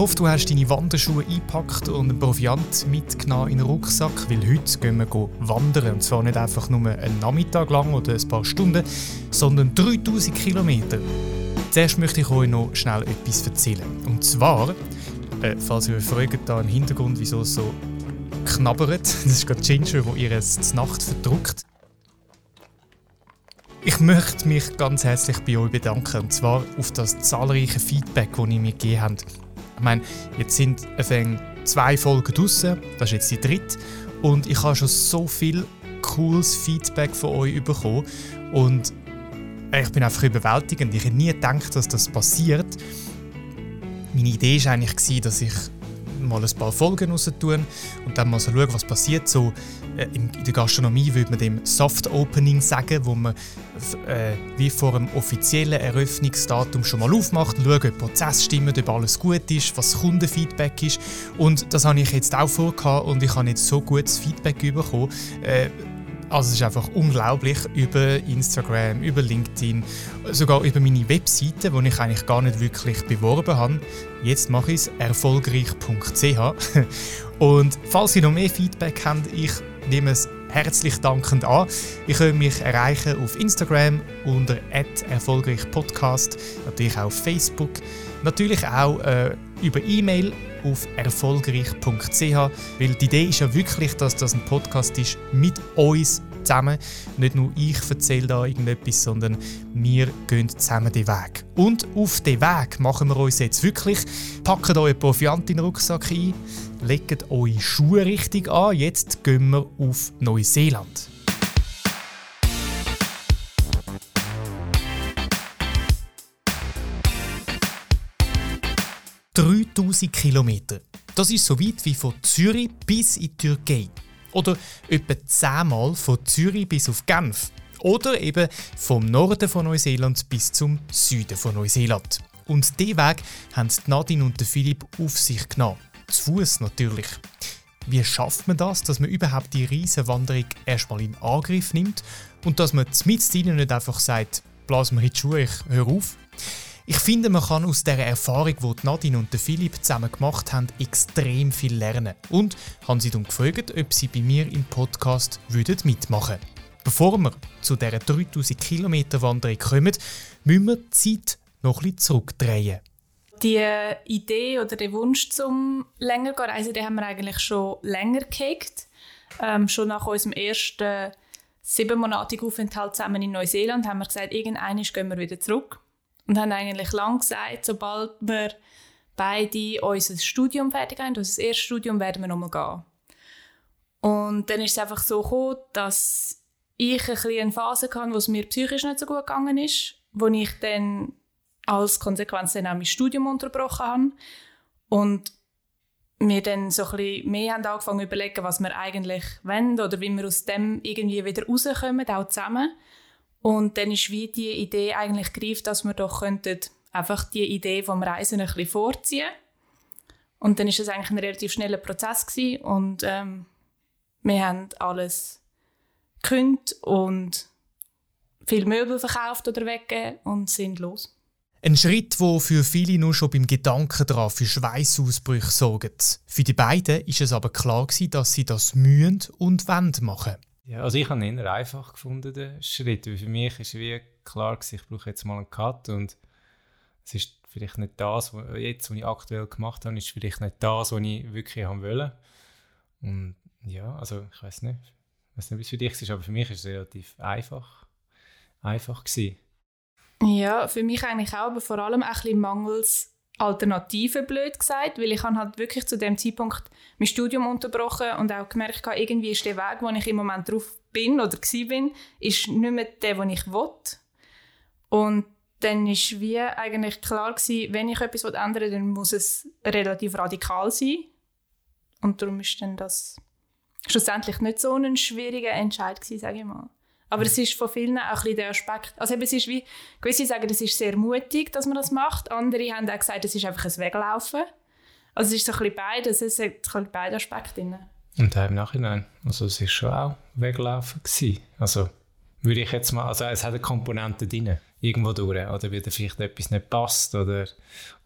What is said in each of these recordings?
hoffe, du hast deine Wanderschuhe eingepackt und einen Proviant mitgenommen in den Rucksack, weil heute gehen wir wandern. Und zwar nicht einfach nur einen Nachmittag lang oder ein paar Stunden, sondern 3000 Kilometer. Zuerst möchte ich euch noch schnell etwas erzählen. Und zwar, äh, falls ihr euch fragt, da im Hintergrund, wieso es so knabbert, das ist gerade Ginger, wo ihr es Nacht verdruckt. Ich möchte mich ganz herzlich bei euch bedanken, und zwar auf das zahlreiche Feedback, das ihr mir gegeben habt. Ich meine, jetzt sind zwei Folgen draussen, das ist jetzt die dritte, und ich habe schon so viel cooles Feedback von euch bekommen. Und ich bin einfach überwältigend. Ich hätte nie gedacht, dass das passiert. Meine Idee war eigentlich, dass ich mal ein paar Folgen raus tun und dann mal so schauen, was passiert. So, äh, in, der Gastronomie würde man dem Soft Opening sagen, wo man äh, wie vor einem offiziellen Eröffnungsdatum schon mal aufmacht schaut, ob Prozess stimmt, ob alles gut ist, was Kundenfeedback ist. Und das habe ich jetzt auch vorgehabt und ich habe jetzt so gutes Feedback bekommen. Äh, also es ist einfach unglaublich über Instagram, über LinkedIn, sogar über meine Webseite, die ich eigentlich gar nicht wirklich beworben habe. Jetzt mache ich es erfolgreich.ch. Und falls ihr noch mehr Feedback habt, ich nehme es herzlich dankend an. Ihr könnt mich erreichen auf Instagram unter erfolgreichpodcast, natürlich auch auf Facebook, natürlich auch äh, über E-Mail auf erfolgreich.ch, weil die Idee ist ja wirklich, dass das ein Podcast ist mit uns zusammen. Nicht nur ich erzähle da irgendetwas, sondern wir gehen zusammen den Weg. Und auf den Weg machen wir uns jetzt wirklich. Packt euren Proviant in den Rucksack ein, legt eure Schuhe richtig an. Jetzt gehen wir auf Neuseeland. 3000 Kilometer. Das ist so weit wie von Zürich bis in die Türkei. Oder etwa zehnmal von Zürich bis auf Genf. Oder eben vom Norden von Neuseeland bis zum Süden von Neuseeland. Und diesen Weg haben Nadine und Philipp auf sich genommen. Zu Fuß natürlich. Wie schafft man das, dass man überhaupt die riesen Wanderung erstmal in Angriff nimmt und dass man mit nicht einfach sagt, blasen wir in die Schuhe, ich höre auf? Ich finde, man kann aus der Erfahrung, die Nadine und Philipp zusammen gemacht haben, extrem viel lernen. Und haben sie dann gefragt, ob sie bei mir im Podcast würden mitmachen Bevor wir zu dieser 3000 Kilometer Wanderung kommen, müssen wir die Zeit noch bisschen zurückdrehen. Die Idee oder der Wunsch zum länger zu reisen, den haben wir eigentlich schon länger gehegt. Ähm, schon nach unserem ersten siebenmonatigen Aufenthalt zusammen in Neuseeland haben wir gesagt, irgendwann gehen wir wieder zurück und haben eigentlich lang gesagt, sobald wir beide unser Studium fertig haben, unser erstes Studium, werden wir nochmal gehen. Und dann ist es einfach so gekommen, dass ich ein bisschen eine Phase hatte, wo es mir psychisch nicht so gut gegangen ist, wo ich dann als Konsequenz dann auch mein Studium unterbrochen habe und wir dann so ein bisschen mehr haben angefangen zu überlegen, was wir eigentlich wollen oder wie wir aus dem irgendwie wieder rauskommen, auch zusammen. Und dann ist wie die Idee eigentlich gereift, dass wir doch könnten einfach die Idee vom Reisen ein bisschen vorziehen. Und dann ist es eigentlich ein relativ schneller Prozess gewesen und ähm, wir haben alles gekündigt und viel Möbel verkauft oder weggegeben und sind los. Ein Schritt, wo für viele nur schon beim Gedanken daran für Schweißausbrüche sorgt. Für die beiden ist es aber klar gewesen, dass sie das mühen und wollen machen. Ja, also ich habe ihn eher einfach gefunden, den Schritt. Weil für mich ist wie klar gewesen, ich brauche jetzt mal einen Cut und es ist vielleicht nicht das, was jetzt, was ich aktuell gemacht habe, ist vielleicht nicht das, was ich wirklich haben wollte. Und ja, also ich weiß nicht, ich nicht, wie es für dich ist, aber für mich ist es relativ einfach, einfach gewesen. Ja, für mich eigentlich auch, aber vor allem ein bisschen mangels Alternativen, blöd gesagt, weil ich halt wirklich zu dem Zeitpunkt mein Studium unterbrochen und auch gemerkt habe, irgendwie ist der Weg, wo ich im Moment drauf bin oder bin, ist nicht mehr der, den ich will. Und dann ist wie eigentlich klar gewesen, wenn ich etwas ändern will, dann muss es relativ radikal sein. Und darum ist dann das schlussendlich nicht so ein schwieriger Entscheid gewesen, sage ich mal. Aber es ist von vielen auch ein bisschen der Aspekt. Also eben, es ist wie, gewisse sagen, es ist sehr mutig, dass man das macht. Andere haben auch gesagt, es ist einfach ein Weglaufen. Also es ist so ein bisschen beides, es hat beide Aspekte drin. Und auch im Nachhinein, also es war schon auch Weglaufen gewesen. Also würde ich jetzt mal, also es hat eine Komponente drin. irgendwo durch. Oder weil dir vielleicht etwas nicht passt oder,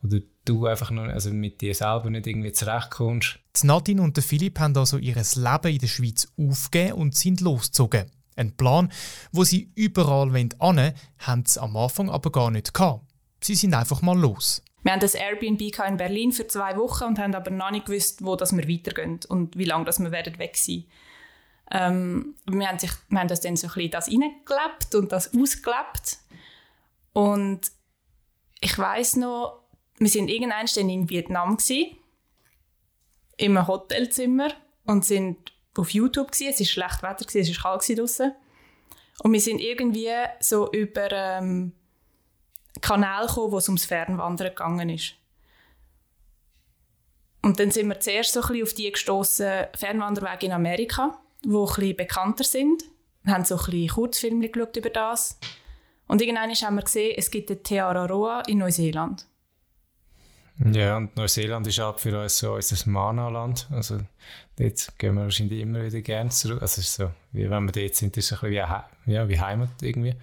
oder du einfach nur, also mit dir selber nicht irgendwie zurechtkommst. Die Nadine und der Philipp haben also ihr Leben in der Schweiz aufgegeben und sind losgezogen. Ein Plan, wo sie überall wollen, haben sie am Anfang aber gar nicht gehabt. Sie sind einfach mal los. Wir haben das Airbnb in Berlin für zwei Wochen und haben aber noch nicht gewusst, wo das wir weitergehen und wie lange das wir werden weg sein. Ähm, wir, haben sich, wir haben das dann so ein bisschen das und das ausgelebt. Und ich weiß noch, wir sind irgendwann in Vietnam gewesen, in einem Hotelzimmer und sind auf YouTube gewesen. Es war schlecht Wetter gewesen, es war kalt draußen. Und wir sind irgendwie so über ähm, Kanal gekommen, wo es ums Fernwandern gegangen ist. Und dann sind wir zuerst so ein bisschen auf die gestoßen Fernwanderwege in Amerika, wo ein bisschen bekannter sind. Wir haben so ein bisschen Kurzfilme geschaut über das. Und irgendwann haben wir gesehen, es gibt den Te Araroa in Neuseeland. Ja, und Neuseeland ist auch für uns so unser Mana-Land. Also dort gehen wir wahrscheinlich immer wieder gerne zurück. Also es ist so, wie wenn wir dort sind, ist es ein bisschen wie, ja, wie Heimat irgendwie.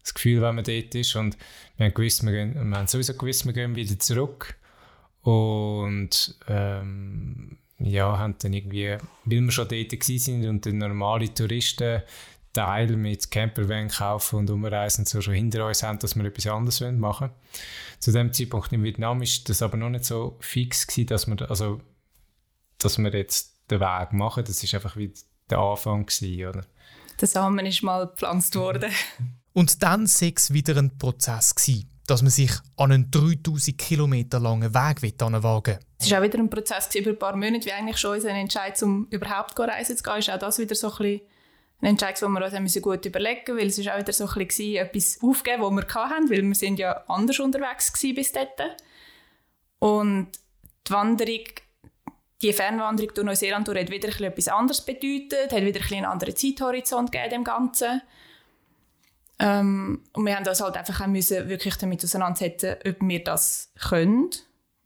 Das Gefühl, wenn man dort ist. Und wir haben, gewusst, wir, gehen, wir haben sowieso gewusst, wir gehen wieder zurück. Und ähm, ja, haben dann irgendwie, weil wir schon dort waren und die normale Touristen Teil mit Campervan kaufen und umreisen so schon hinter uns haben, dass wir etwas anderes machen wollen. Zu dem Zeitpunkt in Vietnam ist das aber noch nicht so fix gewesen, dass wir, also, dass wir jetzt den Weg machen. Das ist einfach wie der Anfang gewesen, oder? Der Samen ist mal gepflanzt worden. Und dann war es wieder ein Prozess gewesen, dass man sich an einen 3000 Kilometer langen Weg wagen will. Es war auch wieder ein Prozess über ein paar Monate, wie eigentlich schon unser Entscheid, um überhaupt reisen zu gehen, ist auch das wieder so ein bisschen ein Entscheid, den wir uns gut überlegen mussten, weil es ist auch wieder so ein bisschen etwas aufgeben, was wir hatten, weil wir sind ja anders unterwegs bis dahin. Und die Wanderung, die Fernwanderung durch Neuseeland hat wieder etwas anderes bedeutet, hat wieder ein einen anderen Zeithorizont gegeben dem Ganzen. Ähm, und wir haben uns halt einfach auch müssen wirklich damit auseinandersetzen, ob wir das können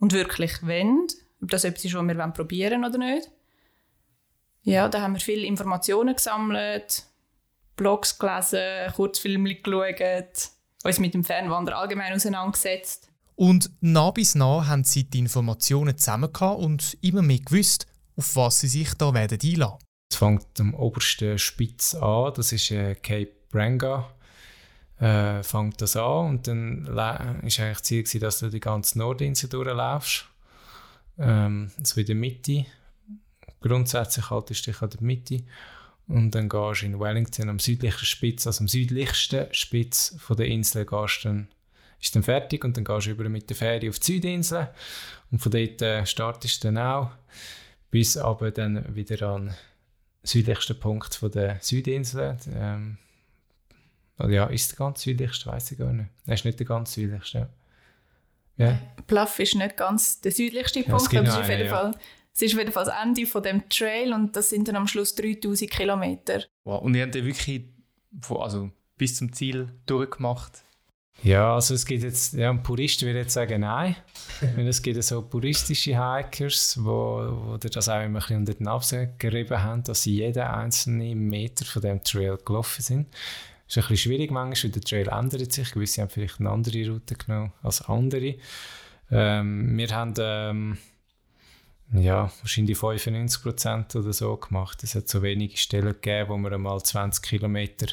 und wirklich wollen, ob das etwas ist, was wir probieren wollen oder nicht. Ja, da haben wir viele Informationen gesammelt, Blogs gelesen, Kurzfilme geschaut, uns mit dem Fernwander allgemein auseinandergesetzt. Und nah bis nah haben sie die Informationen zusammen und immer mehr gewusst, auf was sie sich da werden einlassen. Es fängt am obersten Spitz an, das ist äh, Cape Branga. Äh, fängt das an und dann war eigentlich das Ziel, dass du die ganze Nordinsel durchlaufst. Ähm, so in der Mitte Grundsätzlich haltest du dich an der Mitte und dann gehst du in Wellington am südlichsten Spitz, also am südlichsten Spitz von der Insel, gehst dann, ist dann fertig und dann gehst du über mit der Fähre auf die Südinsel und von dort äh, startest du dann auch bis aber dann wieder an den südlichsten Punkt von der Südinsel. Ähm, oder ja, ist der ganz südlichste, weiß ich gar nicht. Er ist nicht der ganz südlichste. Ja. Yeah. Bluff ist nicht ganz der südlichste Punkt, ja, aber es ist auf jeden ja. Fall es ist wieder das Ende von dem Trail und das sind dann am Schluss 3000 Kilometer. Wow. Und ihr habt ja wirklich also bis zum Ziel durchgemacht? Ja, also es gibt jetzt, ja, ein Purist würde jetzt sagen, nein. Weil es gibt so puristische Hikers, wo, wo das auch immer ein bisschen unter die Nase gerieben haben, dass sie jeden einzelnen Meter von dem Trail gelaufen sind. Das ist ein bisschen schwierig manchmal, weil der Trail ändert sich. Gewisse haben vielleicht eine andere Route genommen als andere. Ähm, wir haben ähm, ja, wahrscheinlich 95% oder so gemacht. Es hat so wenige Stellen gegeben, wo wir einmal 20 Kilometer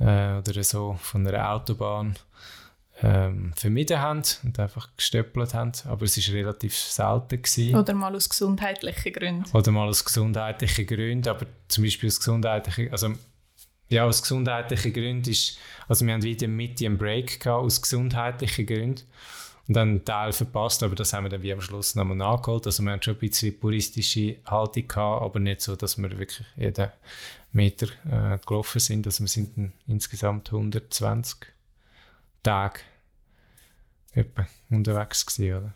äh, oder so von einer Autobahn ähm, vermieden haben und einfach gestöppelt haben. Aber es war relativ selten. Gewesen. Oder mal aus gesundheitlichen Gründen. Oder mal aus gesundheitlichen Gründen. Aber zum Beispiel aus gesundheitlichen, also ja, aus gesundheitlichen Gründen ist, also wir haben wieder Mitte einen Break gehabt, aus gesundheitlichen Gründen und dann einen Teil verpasst, aber das haben wir dann wie am Schluss nochmal nachgeholt. Also wir haben schon ein bisschen puristische Haltung gehabt, aber nicht so, dass wir wirklich jeden Meter äh, gelaufen sind. Also wir sind insgesamt 120 Tage etwa unterwegs gewesen, oder?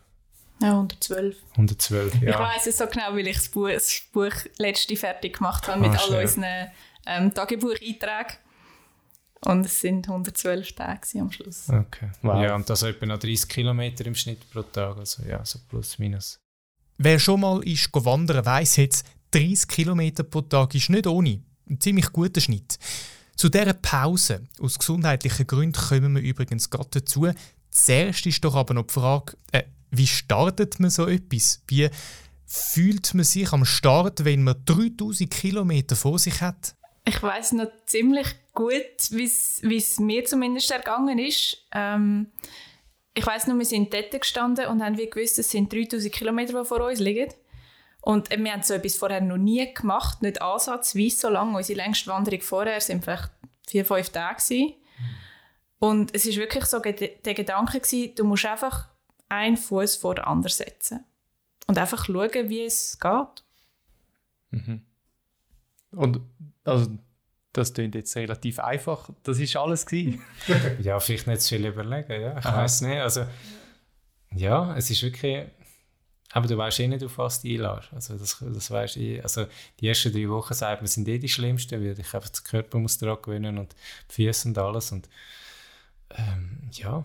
Ja, 112. 112, ja. Ich weiss es so genau, weil ich das Buch, das Buch letzte fertig gemacht habe mit ah, all unseren ähm, Tagebucheinträgen. Und es sind 112 Tage am Schluss. Okay. Wow. Ja, und das etwa noch 30 Kilometer im Schnitt pro Tag. Also ja, so plus minus. Wer schon mal ist wandern, weiss jetzt, 30 Kilometer pro Tag ist nicht ohne. Ein ziemlich guter Schnitt. Zu dieser Pause, aus gesundheitlichen Gründen, kommen wir übrigens gerade dazu. Zuerst ist doch aber noch die Frage, äh, wie startet man so etwas? Wie fühlt man sich am Start, wenn man 3000 Kilometer vor sich hat? Ich weiß noch ziemlich gut, wie es mir zumindest ergangen ist. Ähm, ich weiß nur, wir sind dort gestanden und haben wie gewusst, es sind 3000 Kilometer, die vor uns liegen. Und wir haben so etwas vorher noch nie gemacht, nicht ansatzweise so lange. Unsere längste Wanderung vorher sind vielleicht vier, fünf Tage gewesen. Und es ist wirklich so der Gedanke gewesen, du musst einfach einen Fuß vor den anderen setzen und einfach schauen, wie es geht. Mhm. Und also das klingt jetzt relativ einfach. Das ist alles gewesen. ja, vielleicht nicht zu viel überlegen. Ja, ich weiß nicht. Also ja, es ist wirklich. Aber du weißt eh nicht, auf was du einlässt. Also, das, das weißt eh. Also, die ersten drei Wochen sagt man, sind eh die schlimmsten, weil ich einfach den Körper muss daran gewöhnen und die Füße und alles. Und ähm, ja,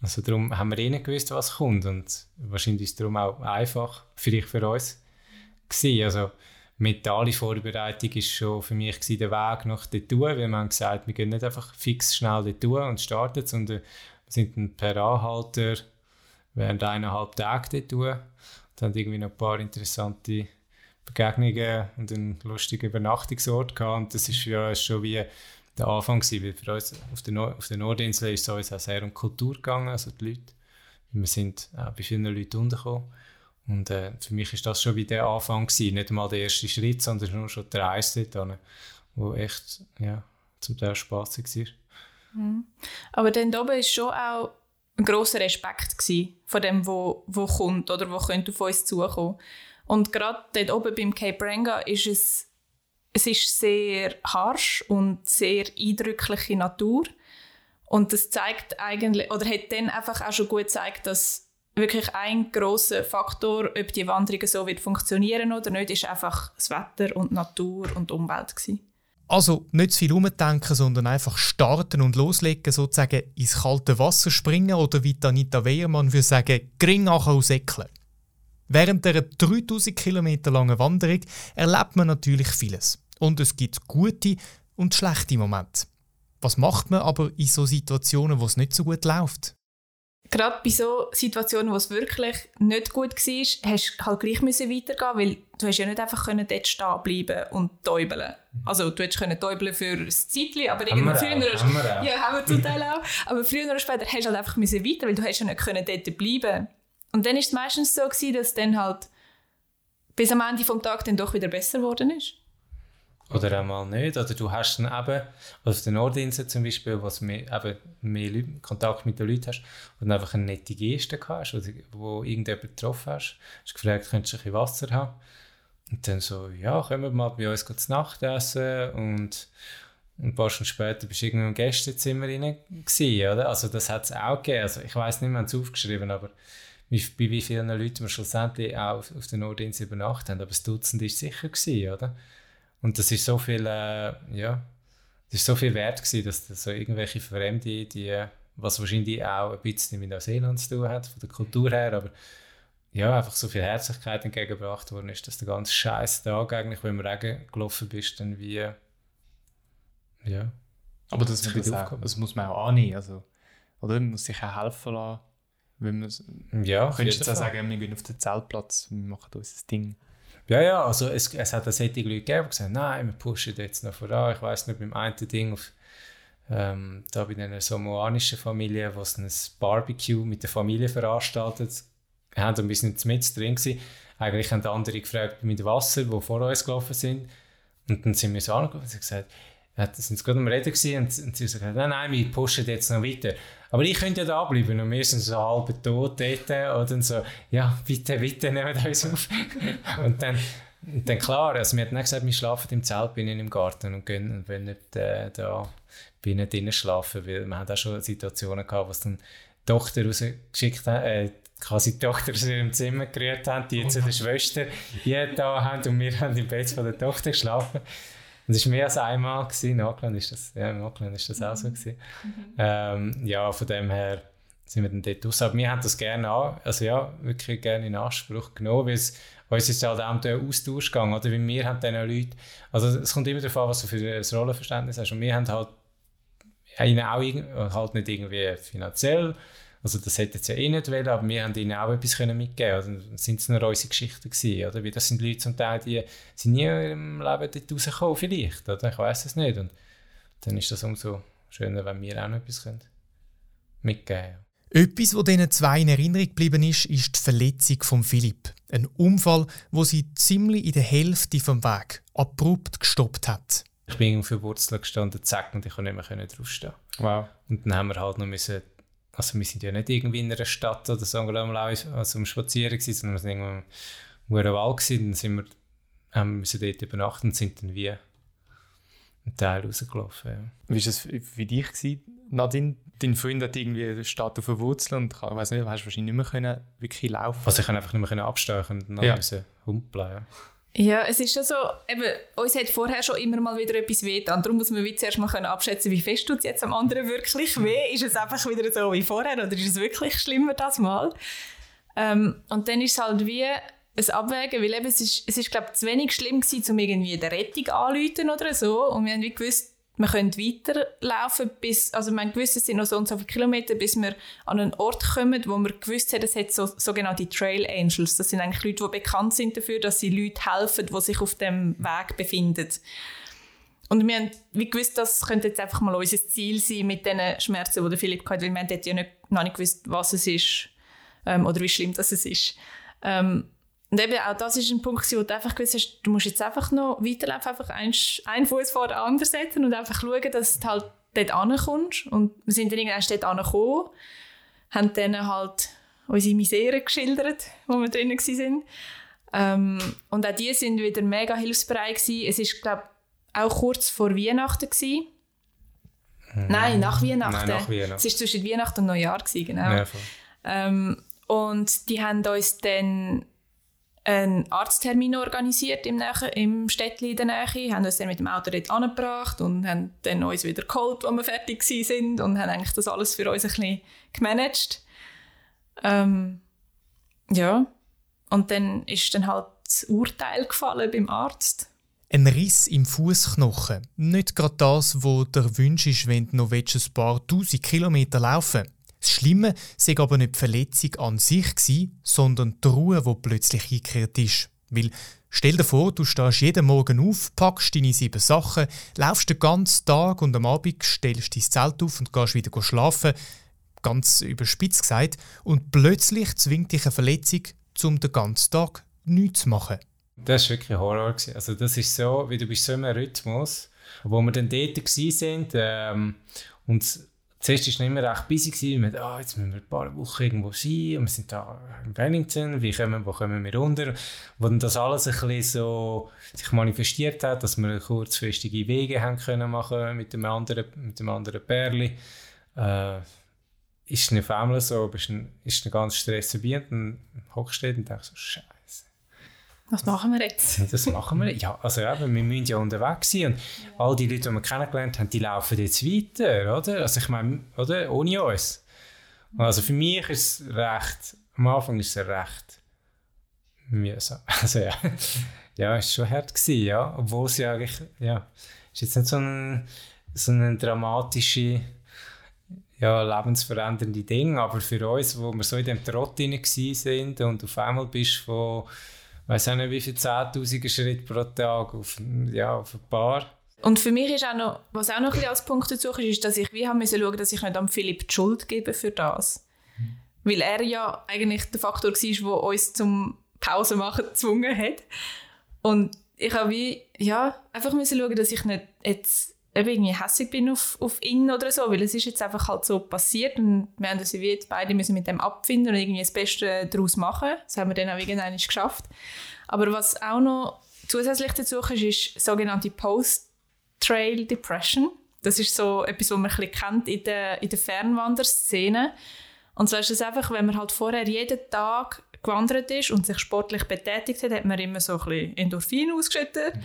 also darum haben wir eh nicht gewusst, was kommt. Und wahrscheinlich ist es darum auch einfach, vielleicht für uns, gewesen. Also, mentale Vorbereitung war schon für mich gewesen, der Weg nach weil wir haben gesagt, wir gehen nicht einfach fix schnell dort und starten, sondern wir sind per Anhalter während eineinhalb Tage dort und haben irgendwie noch ein paar interessante Begegnungen und einen lustigen Übernachtungsort gehabt. Und das ist ja schon wie der Anfang gewesen, weil für uns auf der, Nord auf der Nordinsel ist es uns auch sehr um Kultur gegangen, also die Leute. Wir sind auch bei vielen Leuten untergekommen und äh, für mich ist das schon wie der Anfang gewesen. Nicht einmal der erste Schritt, sondern nur schon der Reise dort, wo echt, ja, zum Teil spaßig war. Mhm. Aber dann oben war schon auch ein grosser Respekt von dem, wo, wo kommt oder wo könnte auf uns zukommen. Und gerade dort oben beim Cape Ranga ist es, es ist sehr harsch und sehr eindrückliche Natur. Und das zeigt eigentlich, oder hat dann einfach auch schon gut gezeigt, dass wirklich ein großer Faktor, ob die Wanderung so wird funktionieren oder nicht, ist einfach das Wetter und Natur und Umwelt gewesen. Also nicht zu viel umdenken, sondern einfach starten und loslegen, sozusagen ins kalte Wasser springen oder wie Anita Wehrmann würde sagen, aus Ecklen. Während der 3000 Kilometer langen Wanderung erlebt man natürlich vieles. Und es gibt gute und schlechte Momente. Was macht man aber in so Situationen, wo es nicht so gut läuft? Gerade bei so Situationen, wo es wirklich nicht gut war, hast du halt gleich müssen weitergehen, weil du hast ja nicht einfach können dort stehen bleiben und täubeln. Also du hättest können täubeln für ein Zeitchen, aber irgendwie früher, haben wir ja, haben wir zum Teil auch, aber früher oder später hast du halt einfach müssen weiter, weil du hast ja nicht können dort bleiben. Und dann ist es meistens so gewesen, dass dann halt bis am Ende vom Tag dann doch wieder besser geworden ist. Oder auch mal nicht. Oder du hast dann eben, auf der Nordinsel zum Beispiel, wo du mehr, eben mehr Leute, Kontakt mit den Leuten hast und einfach eine nette Geste hast, oder wo irgendjemand getroffen hast, hast gefragt, könntest du ein bisschen Wasser haben? Und dann so, ja, können wir mal bei uns zu Nacht essen und ein paar Stunden später bist du irgendwo im Gästezimmer rein gewesen, oder? Also das hat es auch gegeben. Also ich weiß nicht, wir haben es aufgeschrieben, aber wie, bei wie vielen Leuten wir schlussendlich auch auf, auf der Nordinsel übernachtet haben. Aber das Dutzend ist sicher gewesen, oder? Und das ist so viel, äh, ja, das ist so viel wert gewesen, dass das so irgendwelche Fremde, die, was wahrscheinlich auch ein bisschen mit Neuseeland zu tun hat, von der Kultur her, aber ja, einfach so viel Herzlichkeit entgegengebracht worden ist, dass der ganze scheiß Tag eigentlich, wenn du Regen gelaufen bist, dann wie, ja. Aber das, das, auch, das muss man auch annehmen, also, oder? Man muss sich auch helfen lassen. Wenn man, ja, könntest du auch sagen, wir gehen auf den Zeltplatz, wir machen unser Ding. Ja, ja, also es, es hat solche Leute gegeben, die gesagt nein, wir pushen jetzt noch voran. Ich weiß nicht, beim einen Ding auf, ähm, da bei einer samoanischen Familie, wo sie ein Barbecue mit der Familie veranstaltet haben und wir sind mit drin gewesen. Eigentlich haben andere gefragt mit Wasser, wo vor uns gelaufen sind. Und dann sind wir so angekommen und sie gesagt, ja, sind sie gerade am Reden gewesen und, und sie haben gesagt, nein, nein, wir pushen jetzt noch weiter. Aber ich könnte ja da bleiben und wir sind so halb tot dort und so, ja, bitte, bitte, nehmt uns auf. und dann, und dann klar, also wir haben nicht gesagt, wir schlafen im Zelt binnen im Garten und gehen und wollen nicht äh, da binnen drinnen schlafen, weil wir haben auch schon Situationen gehabt, wo dann die Tochter rausgeschickt haben, äh, quasi die Tochter aus ihrem Zimmer gerührt haben, die jetzt oh. der Schwester hier da haben und wir haben im Bett von der Tochter geschlafen. Das war mehr als einmal. In Auckland ist das, ja, in Auckland ist das auch so. Gewesen. Mhm. Ähm, ja, von dem her, sind wir dann dort raus. Aber wir haben das gerne an, also ja, wirklich gerne in Anspruch genommen, weil es uns ist halt auch der Austausch gegangen, oder? Weil wir haben diesen Leuten, also es kommt immer darauf an, was du für ein Rollenverständnis hast. Und wir haben halt ihnen auch halt nicht irgendwie finanziell, also das hätte jetzt ja eh nicht wollen, aber wir haben ihnen auch etwas können mitgeben können. Also sind es nur unsere Geschichten gewesen, oder? Weil das sind Leute zum Teil, die sind nie im Leben dort rausgekommen, vielleicht, oder? Ich weiß es nicht. Und dann ist das umso schöner, wenn wir auch noch etwas können mitgeben können. Etwas, was diesen zwei in Erinnerung geblieben ist, ist die Verletzung von Philipp. Ein Unfall, wo sie ziemlich in der Hälfte vom Weg abrupt gestoppt hat. Ich bin auf der Wurzel gestanden, zack, und ich konnte nicht mehr draufstehen. Wow. Und dann haben wir halt noch müssen, also wir sind ja nicht irgendwie in einer Stadt oder so, also am Spazieren gewesen, sondern wir sind irgendwo im Wald gewesen, dann sind wir, haben wir dort übernachten und sind dann wie ein Teil rausgelaufen. Ja. Wie war das für dich, gewesen, Nadine? Dein Freund hat irgendwie steht auf der Wurzel und kann, ich weiß nicht, hast wahrscheinlich nicht mehr können, wirklich laufen. Also ich kann einfach nicht mehr absteigen und dann ja. humpeln. Ja. Ja, es ist schon so, eben, uns hat vorher schon immer mal wieder etwas weh Darum muss man wie zuerst mal können abschätzen, wie fest tut es jetzt am anderen wirklich weh. Ist es einfach wieder so wie vorher oder ist es wirklich schlimmer das Mal? Ähm, und dann ist es halt wie ein Abwägen, weil eben es ist, es ist glaube zu wenig schlimm gewesen, um irgendwie die Rettung anzuleiten oder so. Und wir haben wie gewusst, wir können weiterlaufen, bis, also wir gewusst, es sind noch so und so viele Kilometer, bis wir an einen Ort kommen, wo wir gewusst haben, es hat so, sogenannte Trail Angels. Das sind eigentlich Leute, die bekannt sind dafür, dass sie Leute helfen, die sich auf dem Weg befinden. Und wir haben wie gewusst, das könnte jetzt einfach mal unser Ziel sein mit den Schmerzen, die Philipp hatte, weil wir haben ja nicht, noch nicht gewusst, was es ist ähm, oder wie schlimm das ist. Ähm, und eben auch das ist ein Punkt, wo du einfach gewusst hast, du musst jetzt einfach noch weiterlaufen, einfach einen, einen Fuß vor den anderen setzen und einfach schauen, dass du halt dort ankommst. Und wir sind dann irgendwann dort angekommen, haben dann halt unsere Misere geschildert, wo wir drinnen waren. Ähm, und auch die sind wieder mega hilfsbereit gewesen. Es ist, glaube auch kurz vor Weihnachten gewesen. Hm. Nein, nach Weihnachten. Nein, nach Weihnachten. Es war zwischen Weihnachten und Neujahr, gewesen, genau. Ja, ähm, und die haben uns dann einen Arzttermin organisiert im, Nähe, im Städtchen in der Nähe, haben uns dann mit dem Auto dort angebracht und haben dann uns wieder geholt, als wir fertig sind und haben eigentlich das alles für uns ein bisschen gemanagt. Ähm, ja, und dann ist dann halt das Urteil gefallen beim Arzt. Ein Riss im Fußknochen. Nicht gerade das, wo der Wunsch ist, wenn du noch ein paar tausend Kilometer laufen das Schlimme sei aber nicht die Verletzung an sich, gewesen, sondern die Ruhe, die plötzlich eingekehrt ist. Weil, stell dir vor, du stehst jeden Morgen auf, packst deine sieben Sachen, laufst den ganzen Tag und am Abend stellst dein Zelt auf und gehst wieder schlafen, ganz überspitzt gesagt, und plötzlich zwingt dich eine Verletzung, um den ganzen Tag nichts zu machen. Das war wirklich Horror. Also das ist so, wie du bist so im Rhythmus, wo wir dann dort waren ähm, und Zuerst war es immer recht busy, gewesen, mit, ah, jetzt müssen wir ein paar Wochen irgendwo sein und wir sind da in Wellington, wie kommen, wo kommen wir runter? Wo dann das alles ein bisschen so sich manifestiert hat, dass wir kurzfristige Wege haben können machen mit dem anderen, mit dem anderen Pärli. Äh, ist auf einmal so, ist ein, ist ein ganz Stress vorbei und dann hockst du und denkst so, Scheiße. Was machen wir jetzt? Das machen wir Ja, also eben, wir müssen ja unterwegs sein. Und all die Leute, die wir kennengelernt haben, die laufen jetzt weiter, oder? Also ich meine, oder? Ohne uns. Also für mich ist es recht, am Anfang ist es recht mühsam. Also ja, ja, es war schon hart gewesen, ja. Obwohl es ja eigentlich, ja, ist jetzt nicht so, ein, so eine dramatische, ja, lebensverändernde Ding, aber für uns, wo wir so in dem Trott drin sind und auf einmal bist von weiß auch nicht, wie viele 10.000 Schritte pro Tag auf, ja, auf ein paar. Und für mich ist auch noch, was auch noch ein als Punkt dazu ist, ist, dass ich wie haben müssen schauen, dass ich nicht am Philipp die Schuld gebe für das. Mhm. Weil er ja eigentlich der Faktor war, der uns zum Pause machen gezwungen hat. Und ich habe wie, ja, einfach müssen schauen, dass ich nicht jetzt eben irgendwie hässlich bin auf, auf ihn oder so, weil es ist jetzt einfach halt so passiert und wir haben uns wie jetzt beide müssen mit dem abfinden und irgendwie das Beste daraus machen. Das haben wir dann auch irgendwann geschafft. Aber was auch noch zusätzlich dazu ist, ist sogenannte Post-Trail Depression. Das ist so etwas, was man ein bisschen kennt in der, in der Fernwanderszene. Und zwar ist es einfach, wenn man halt vorher jeden Tag gewandert ist und sich sportlich betätigt hat, hat man immer so ein bisschen Endorphin ausgeschüttet. Mhm.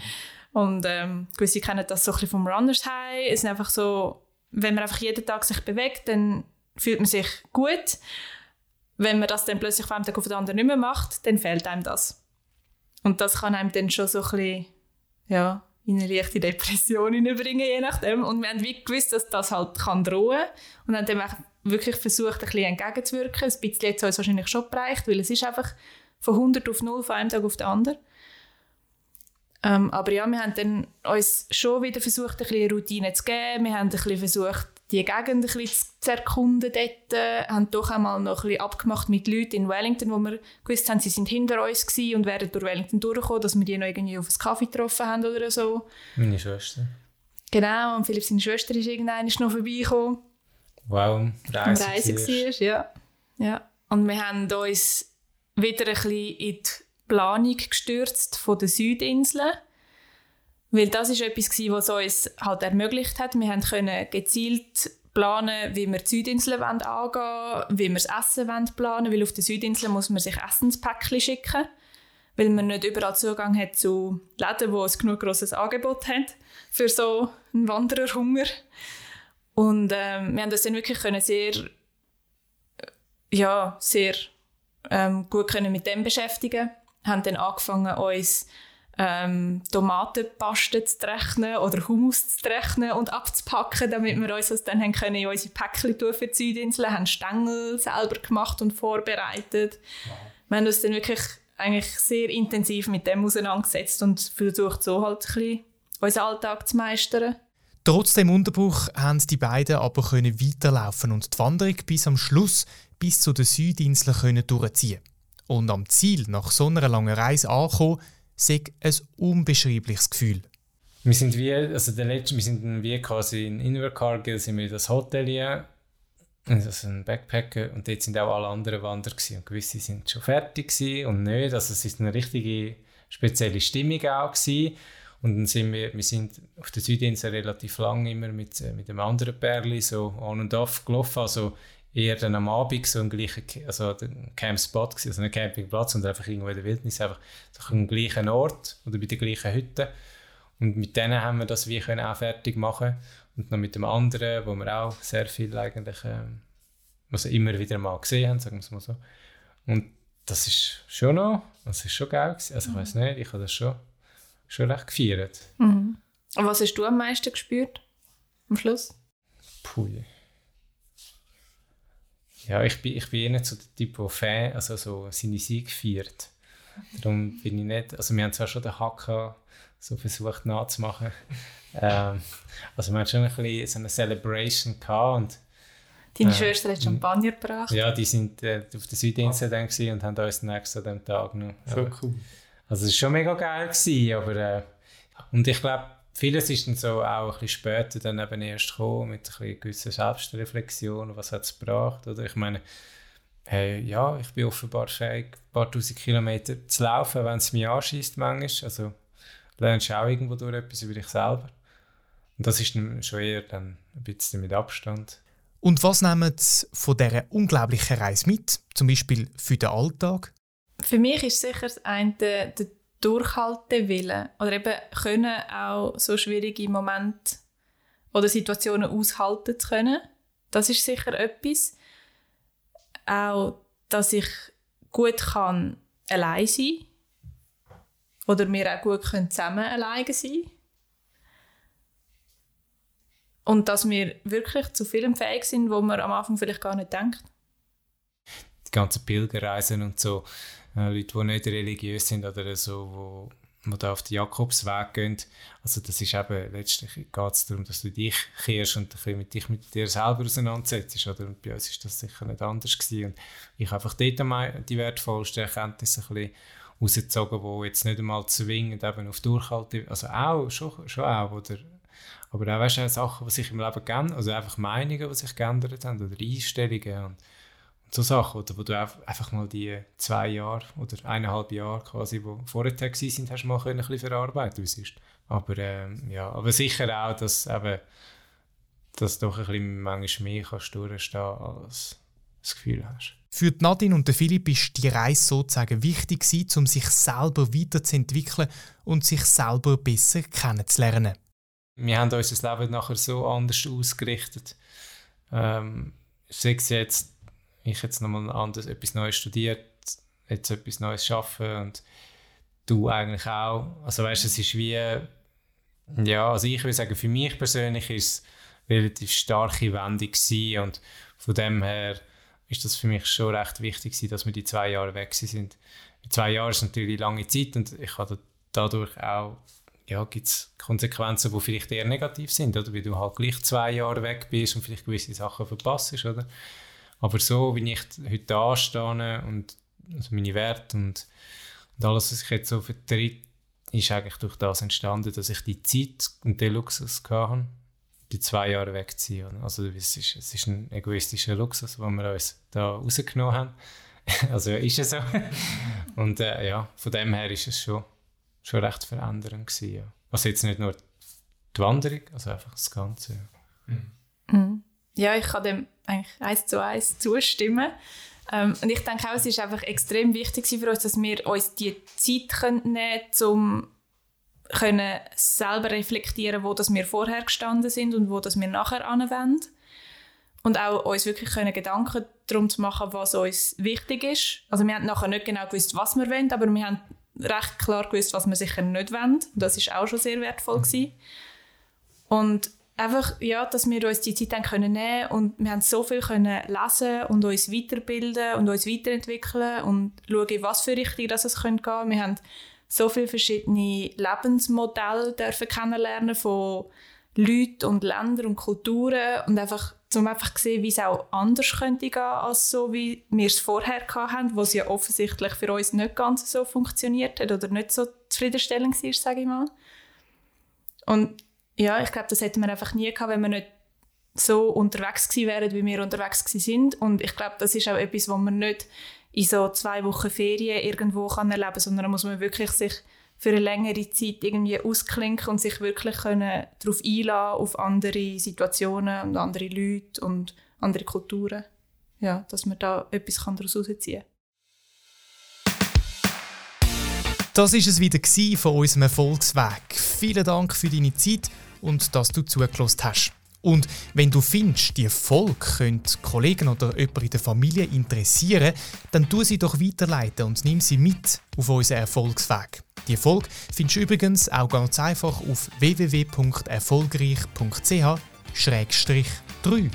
Und ähm, gewisse kennen das so ein bisschen vom Runners High. Es ist einfach so, wenn man einfach jeden Tag sich bewegt, dann fühlt man sich gut. Wenn man das dann plötzlich von einem Tag auf den anderen nicht mehr macht, dann fehlt einem das. Und das kann einem dann schon so ein bisschen, ja, in eine leichte Depression hineinbringen, je nachdem. Und wir haben wie gewusst, dass das halt kann drohen und haben dann wirklich versucht, ein bisschen entgegenzuwirken. Ein bisschen hat es uns wahrscheinlich schon bereicht, weil es ist einfach von 100 auf 0 von einem Tag auf den anderen. Ähm, aber ja, wir haben dann uns schon wieder versucht, ein bisschen Routine zu geben. Wir haben ein bisschen versucht, die Gegend ein bisschen zu erkunden dort. Wir haben doch einmal noch ein bisschen abgemacht mit Leuten in Wellington, wo wir gewusst haben, sie sind hinter uns gewesen und wären durch Wellington durchgekommen, dass wir die noch irgendwie auf einen Kaffee getroffen haben oder so. Meine Schwester. Genau, und Philipp seine Schwester ist irgendwann noch vorbeigekommen. Wow, Reise, Reise war. Ja. ja. Und wir haben uns wieder ein bisschen in die Planung gestürzt von den Südinseln. Weil das ist etwas, was uns halt ermöglicht hat. Wir können gezielt planen, wie wir die Südinseln angehen wollen, wie wir das Essen planen weil auf den Südinseln muss man sich Essenspäckchen schicken, weil man nicht überall Zugang hat zu Läden, wo es genug grosses Angebot hat für so einen Wandererhunger. Und ähm, wir haben das dann wirklich können sehr, ja, sehr ähm, gut können mit dem beschäftigen. Haben dann angefangen, uns ähm, Tomatenpaste zu rechnen oder Hummus zu rechnen und abzupacken, damit wir uns das dann haben können in unsere Päckchen tun für die Südinseln, haben Stängel selber gemacht und vorbereitet. Wir haben uns dann wirklich eigentlich sehr intensiv mit dem auseinandergesetzt und versucht so halt ein bisschen unseren Alltag zu meistern. Trotz dem Unterbruch haben die beiden aber können weiterlaufen und die Wanderung bis am Schluss bis zu den Südinseln können durchziehen. Und am Ziel nach so einer langen Reise ankommen, sei ein unbeschreibliches Gefühl. Wir sind wie, also der letzte, wir sind wie quasi in Invercargill, sind wir in das Hotel also ein Backpacker und dort sind auch alle anderen Wanderer gewesen. und gewisse sind schon fertig und nicht, also es ist eine richtige spezielle Stimmung auch gewesen. und dann sind wir, wir sind auf der Südinsel relativ lang immer mit, äh, mit einem anderen Pärli so on und off gelaufen, also eher dann am Abend so ein gleicher also Campspot gewesen, also ein Campingplatz und einfach irgendwo in der Wildnis einfach so am gleichen Ort oder bei der gleichen Hütte und mit denen haben wir das wie können auch fertig machen und noch mit dem anderen, wo wir auch sehr viel eigentlich ähm, also immer wieder mal gesehen haben, sagen wir es mal so und das ist schon noch, das ist schon geil gewesen. also ich weiß nicht, ich habe das schon schon recht gefeiert. Mhm. Und was hast du am meisten gespürt am Schluss? Puh ja, ich bin, ich bin eh nicht so der Typ, der Fan, also so seine Siege feiert. Darum bin ich nicht, also wir haben zwar schon den Hacker so versucht nachzumachen. ähm, also wir haben schon ein bisschen so eine Celebration gehabt und Deine äh, Schwester hat Champagner gebracht. Ja, die sind äh, auf der Südinsel dann und haben uns den nächsten an Tag noch. So cool. Also es war schon mega geil, gewesen, aber äh, und ich glaube, vieles ist dann so auch ein bisschen später dann eben erst gekommen, mit einer gewissen Selbstreflexion, was hat es gebracht, oder? Ich meine, hey, ja, ich bin offenbar fähig, ein paar tausend Kilometer zu laufen, wenn es mich anschießt manchmal, also lernst du auch irgendwo durch etwas über dich selber. Und das ist dann schon eher dann ein bisschen mit Abstand. Und was nehmen Sie von dieser unglaublichen Reise mit, zum Beispiel für den Alltag? Für mich ist sicher das eine der Durchhaltewillen oder eben können auch so schwierige Momente oder Situationen aushalten zu können. Das ist sicher etwas. Auch, dass ich gut kann allein sein oder wir auch gut können zusammen alleine sein und dass wir wirklich zu vielem fähig sind, wo man am Anfang vielleicht gar nicht denkt. Die ganzen Pilgerreisen und so, Leute, die nicht religiös sind oder so, wo, wo da auf den Jakobsweg gehen. Also das ist eben, letztlich geht es darum, dass du dich kehrst und ein mit dich mit dir selber auseinandersetzt. Oder? Und bei uns ist das sicher nicht anders gewesen. Und ich habe einfach dort die wertvollsten Erkenntnisse ein bisschen rausgezogen, die jetzt nicht einmal zwingend eben auf Durchhalten, also auch, schon, schon auch, oder aber auch weißt du, Sachen, die sich im Leben geändert also einfach Meinungen, die sich geändert haben oder Einstellungen und so Sachen, oder wo du einfach mal die zwei Jahre oder eineinhalb Jahre quasi, wo vorher sind, hast du mal können, ein bisschen verarbeiten können. Aber, ähm, ja, aber sicher auch, dass eben, dass doch ein bisschen manchmal mehr kannst durchstehen als das Gefühl hast. Für Nadine und Philipp ist die Reise sozusagen wichtig um sich selber weiterzuentwickeln und sich selber besser kennenzulernen. Wir haben unser Leben nachher so anders ausgerichtet. Ähm, sei es jetzt, ich jetzt nochmal anders, etwas Neues studiert, jetzt etwas Neues schaffen und du eigentlich auch. Also weißt du, es ist wie, ja, also ich würde sagen, für mich persönlich ist es relativ starke Wendung gewesen und von dem her ist das für mich schon recht wichtig gewesen, dass wir die zwei Jahre weg sind. Zwei Jahre ist natürlich lange Zeit und ich habe dadurch auch ja, gibt es Konsequenzen, die vielleicht eher negativ sind, oder? Weil du halt gleich zwei Jahre weg bist und vielleicht gewisse Sachen verpasst, oder? Aber so, wie ich heute da stehe und also meine Werte und, und alles, was ich jetzt so vertrete, ist eigentlich durch das entstanden, dass ich die Zeit und den Luxus hatte, die zwei Jahre wegzuziehen. Also es ist, es ist ein egoistischer Luxus, den wir uns da rausgenommen haben. also ist es so. und äh, ja, von dem her ist es schon schon recht verändernd gewesen, ja. Also jetzt nicht nur die Wanderung, also einfach das Ganze. Ja, mhm. Ja ich kann dem eigentlich eins zu eins zustimmen. Ähm, und ich denke auch, es ist einfach extrem wichtig für uns, dass wir uns die Zeit können nehmen können, um selber reflektieren, wo das wir vorher gestanden sind und wo das wir nachher anwenden. Und auch uns wirklich können Gedanken darum zu machen, was uns wichtig ist. Also wir haben nachher nicht genau gewusst, was wir wollen, aber wir haben recht klar gewusst, was wir sicher nicht wollen. Das ist auch schon sehr wertvoll gewesen. Und einfach, ja, dass wir uns die Zeit dann können nehmen und wir haben so viel können lesen und uns weiterbilden und uns weiterentwickeln und schauen, was für Richtung das es gehen könnte. Wir haben so viele verschiedene Lebensmodelle dürfen kennenlernen von Leuten und Ländern und Kulturen und einfach um einfach zu sehen, wie es auch anders könnte gehen, als so, wie wir es vorher hatten, wo es ja offensichtlich für uns nicht ganz so funktioniert hat oder nicht so zufriedenstellend war, sage ich mal. Und ja, ich glaube, das hätten wir einfach nie gehabt, wenn wir nicht so unterwegs gewesen wären, wie wir unterwegs sind. Und ich glaube, das ist auch etwas, was man nicht in so zwei Wochen Ferien irgendwo kann erleben kann, sondern da muss man wirklich sich für eine längere Zeit irgendwie ausklinken und sich wirklich können darauf einlassen auf andere Situationen und andere Leute und andere Kulturen. Ja, dass man da etwas daraus herausziehen kann. Das war es wieder von unserem Erfolgsweg. Vielen Dank für deine Zeit und dass du zugelassen hast. Und wenn du findest, die Folge könnte Kollegen oder jemand in der Familie interessieren, dann tu sie doch weiterleiten und nimm sie mit auf unseren Erfolgsweg. Die Folge findest du übrigens auch ganz einfach auf www.erfolgreich.ch-3.